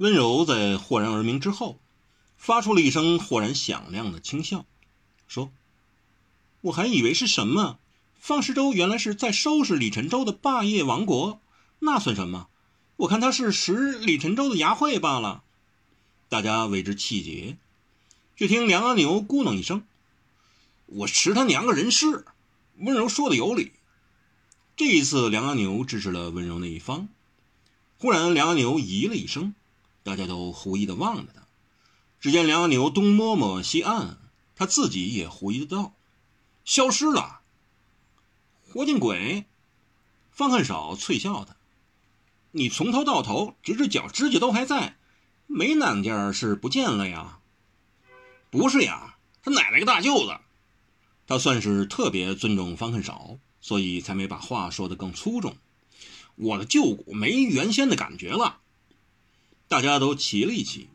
温柔在豁然而明之后，发出了一声豁然响亮的轻笑，说：“我还以为是什么，方世周原来是在收拾李晨舟的霸业王国，那算什么？我看他是食李晨舟的牙慧罢了。”大家为之气结。却听梁阿牛咕哝一声：“我吃他娘个人事！”温柔说的有理。这一次，梁阿牛支持了温柔那一方。忽然，梁阿牛咦了一声，大家都狐疑的望着他。只见梁牛东摸摸西按，他自己也狐疑的道：“消失了，活见鬼！”方恨少脆笑他：“你从头到头，直至脚指甲都还在，没哪件是不见了呀？”“不是呀，他奶奶个大舅子！”他算是特别尊重方恨少。所以才没把话说得更粗重。我的旧骨没原先的感觉了。大家都齐了一齐。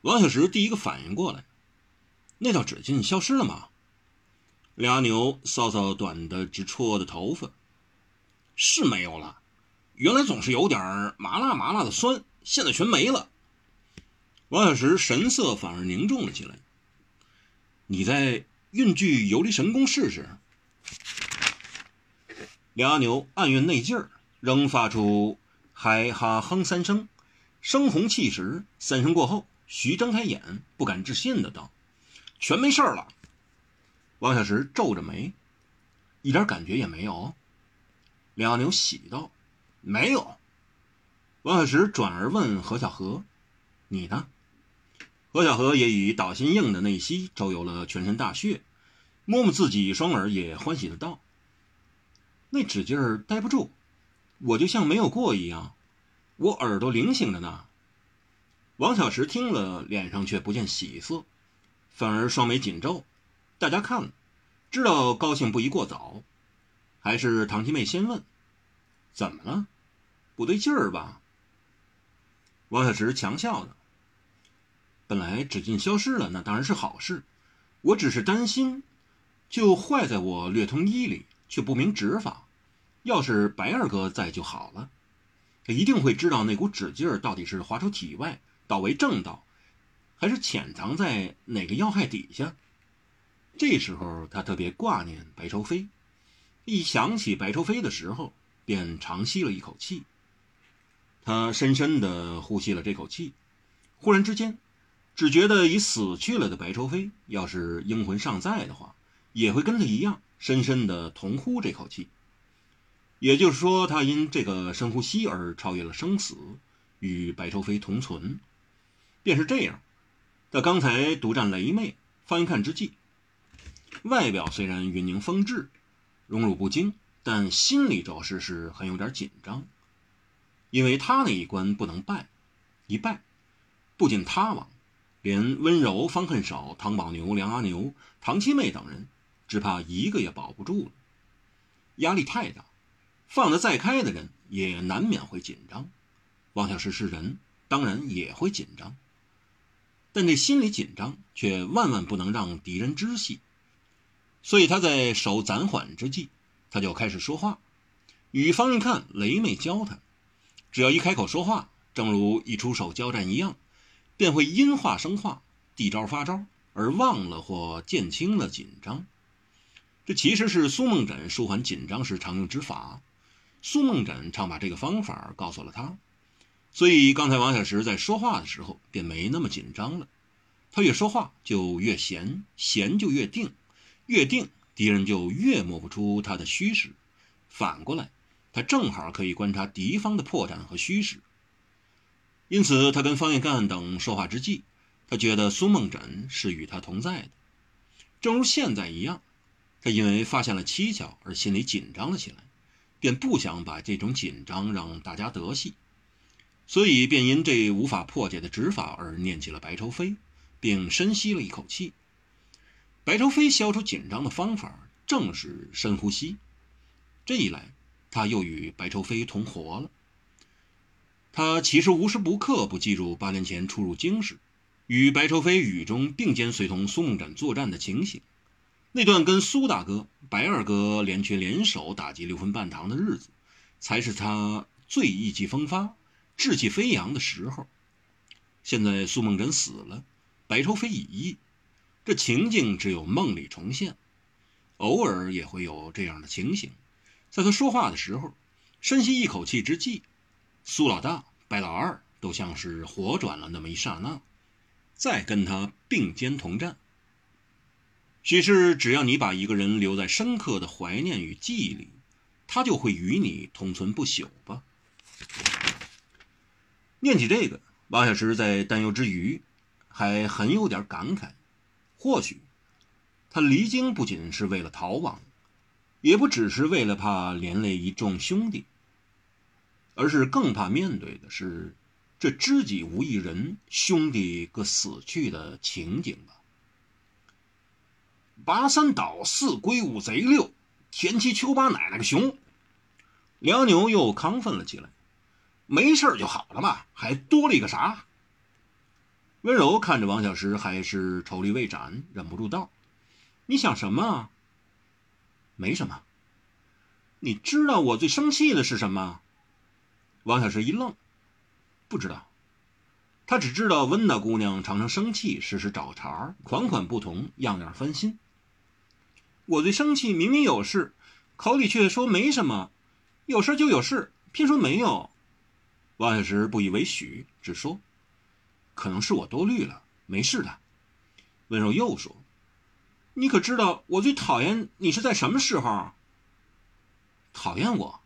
王小石第一个反应过来，那道纸巾消失了吗？俩牛搔搔短的直戳的头发，是没有了。原来总是有点麻辣麻辣的酸，现在全没了。王小石神色反而凝重了起来。你再运具游离神功试试。梁阿牛暗运内劲儿，仍发出嗨哈哼三声，声红气实。三声过后，徐睁开眼，不敢置信的道：“全没事了。”王小石皱着眉，一点感觉也没有。梁牛喜道：“没有。”王小石转而问何小河：“你呢？”何小河也以导心硬的内息周游了全身大穴，摸摸自己双耳，也欢喜的道。那指劲儿待不住，我就像没有过一样，我耳朵灵醒着呢。王小石听了，脸上却不见喜色，反而双眉紧皱。大家看了，知道高兴不宜过早，还是唐七妹先问：“怎么了？不对劲儿吧？”王小石强笑道：“本来指劲消失了，那当然是好事。我只是担心，就坏在我略通医理。”却不明指法，要是白二哥在就好了，他一定会知道那股指劲儿到底是滑出体外倒为正道，还是潜藏在哪个要害底下。这时候他特别挂念白愁飞，一想起白愁飞的时候，便长吸了一口气。他深深地呼吸了这口气，忽然之间，只觉得已死去了的白愁飞，要是英魂尚在的话，也会跟他一样。深深的同呼这口气，也就是说，他因这个深呼吸而超越了生死，与白愁飞同存。便是这样，在刚才独占雷妹，翻看之际，外表虽然云凝风致，荣辱不惊，但心里着实是很有点紧张，因为他那一关不能败，一败，不仅他亡，连温柔、方恨少、唐宝牛、梁阿牛、唐七妹等人。只怕一个也保不住了，压力太大，放得再开的人也难免会紧张。王小石是人，当然也会紧张，但这心里紧张却万万不能让敌人知悉。所以他在手暂缓之际，他就开始说话，与方一看雷妹教他，只要一开口说话，正如一出手交战一样，便会因话生话，递招发招，而忘了或减轻了紧张。这其实是苏梦枕舒缓紧张时常用之法，苏梦枕常把这个方法告诉了他，所以刚才王小石在说话的时候便没那么紧张了。他越说话就越闲，闲就越定，越定敌人就越摸不出他的虚实。反过来，他正好可以观察敌方的破绽和虚实。因此，他跟方艳干等说话之际，他觉得苏梦枕是与他同在的，正如现在一样。他因为发现了蹊跷而心里紧张了起来，便不想把这种紧张让大家得悉，所以便因这无法破解的指法而念起了白愁飞，并深吸了一口气。白愁飞消除紧张的方法正是深呼吸，这一来，他又与白愁飞同活了。他其实无时不刻不记住八年前出入京时，与白愁飞雨中并肩随同苏梦展作战的情形。那段跟苏大哥、白二哥联拳联手打击六分半堂的日子，才是他最意气风发、志气飞扬的时候。现在苏梦真死了，白愁飞已，这情境只有梦里重现。偶尔也会有这样的情形，在他说话的时候，深吸一口气之际，苏老大、白老二都像是活转了那么一刹那，再跟他并肩同战。许是只要你把一个人留在深刻的怀念与记忆里，他就会与你同存不朽吧。念起这个，王小石在担忧之余，还很有点感慨。或许，他离京不仅是为了逃亡，也不只是为了怕连累一众兄弟，而是更怕面对的是这知己无一人，兄弟各死去的情景吧。拔三倒四归五贼六，田七秋八奶奶个熊。梁牛又亢奋了起来，没事就好了嘛，还多了一个啥？温柔看着王小石，还是愁虑未展，忍不住道：“你想什么？没什么。你知道我最生气的是什么？”王小石一愣，不知道。他只知道温大姑娘常常生气，时时找茬，款款不同，样样翻新。我最生气，明明有事，口里却说没什么；有事就有事，偏说没有。王小石不以为许，只说：“可能是我多虑了，没事的。”温柔又说：“你可知道我最讨厌你是在什么时候？讨厌我，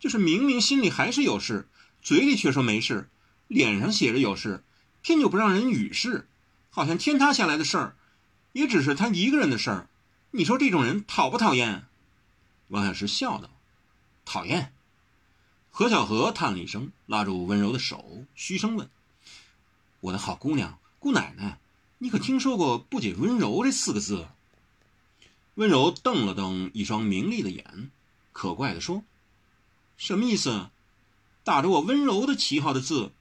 就是明明心里还是有事，嘴里却说没事，脸上写着有事，偏就不让人语事，好像天塌下来的事儿，也只是他一个人的事儿。”你说这种人讨不讨厌？王小石笑道：“讨厌。”何小荷叹了一声，拉住温柔的手，嘘声问：“我的好姑娘，姑奶奶，你可听说过‘不解温柔’这四个字？”温柔瞪了瞪一双明丽的眼，可怪的说：“什么意思？打着我温柔的旗号的字，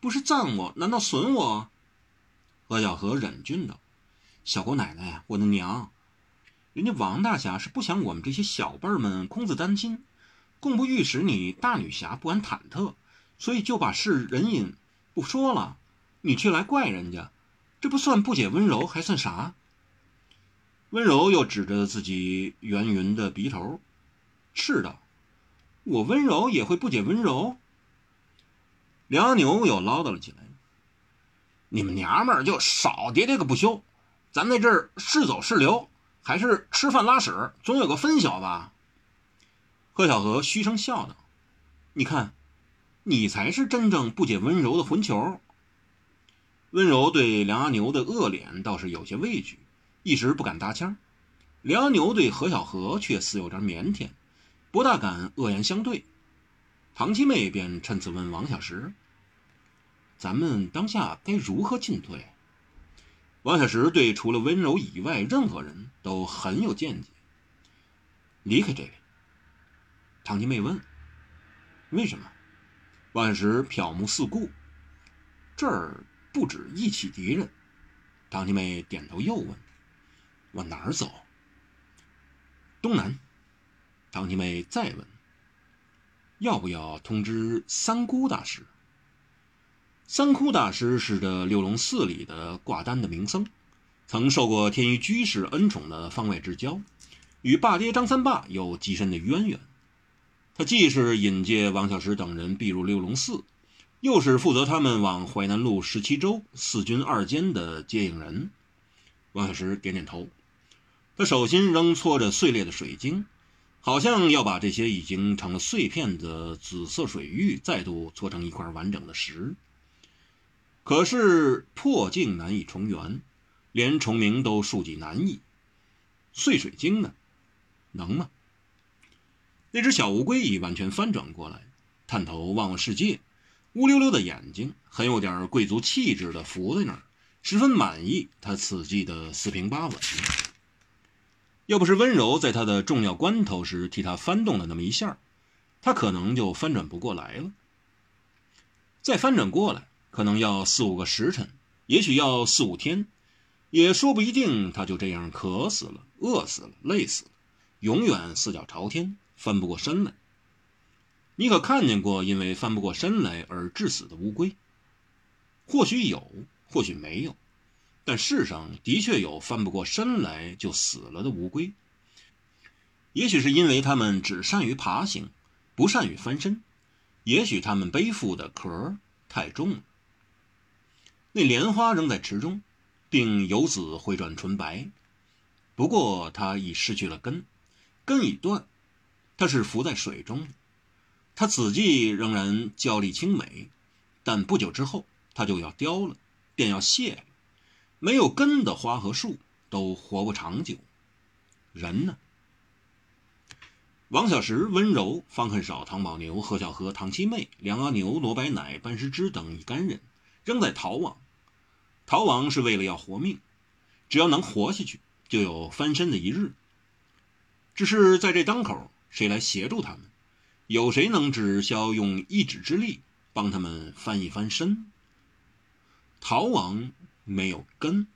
不是赞我，难道损我？”何小荷忍俊道：“小姑奶奶，我的娘。”人家王大侠是不想我们这些小辈儿们空自担心，共不欲使你大女侠不安忐忑，所以就把事人隐不说了。你却来怪人家，这不算不解温柔，还算啥？温柔又指着自己圆圆的鼻头，斥道：“我温柔也会不解温柔。”梁牛又唠叨了起来：“你们娘们儿就少喋喋个不休，咱在这儿是走是留。”还是吃饭拉屎，总有个分晓吧。贺小荷嘘声笑道：“你看，你才是真正不解温柔的混球。”温柔对梁阿牛的恶脸倒是有些畏惧，一时不敢搭腔。梁阿牛对何小荷却似有点腼腆，不大敢恶言相对。唐七妹便趁此问王小石：“咱们当下该如何进退？”王小石对除了温柔以外任何人都很有见解。离开这里。唐七妹问：“为什么？”王小石瞟目四顾，这儿不止一起敌人。唐七妹点头又问：“往哪儿走？”东南。唐七妹再问：“要不要通知三姑大师？”三窟大师是这六龙寺里的挂单的名僧，曾受过天一居士恩宠的方外之交，与霸爹张三霸有极深的渊源。他既是引介王小石等人避入六龙寺，又是负责他们往淮南路十七州四军二监的接应人。王小石点点头，他手心仍搓着碎裂的水晶，好像要把这些已经成了碎片的紫色水玉再度搓成一块完整的石。可是破镜难以重圆，连重名都数计难易。碎水晶呢，能吗？那只小乌龟已完全翻转过来，探头望望世界，乌溜溜的眼睛，很有点贵族气质的伏在那儿，十分满意他此际的四平八稳。要不是温柔在他的重要关头时替他翻动了那么一下，他可能就翻转不过来了。再翻转过来。可能要四五个时辰，也许要四五天，也说不一定。他就这样渴死了、饿死了、累死了，永远四脚朝天，翻不过身来。你可看见过因为翻不过身来而致死的乌龟？或许有，或许没有，但世上的确有翻不过身来就死了的乌龟。也许是因为它们只善于爬行，不善于翻身；也许它们背负的壳太重了。那莲花仍在池中，并游子回转纯白。不过它已失去了根，根已断，它是浮在水中的。它子际仍然娇丽清美，但不久之后它就要凋了，便要谢了。没有根的花和树都活不长久，人呢？王小石、温柔、方恨少、唐宝牛、何小河、唐七妹、梁阿牛、罗白乃、班师之等一干人，仍在逃亡。逃亡是为了要活命，只要能活下去，就有翻身的一日。只是在这当口，谁来协助他们？有谁能只消用一指之力帮他们翻一翻身？逃亡没有根。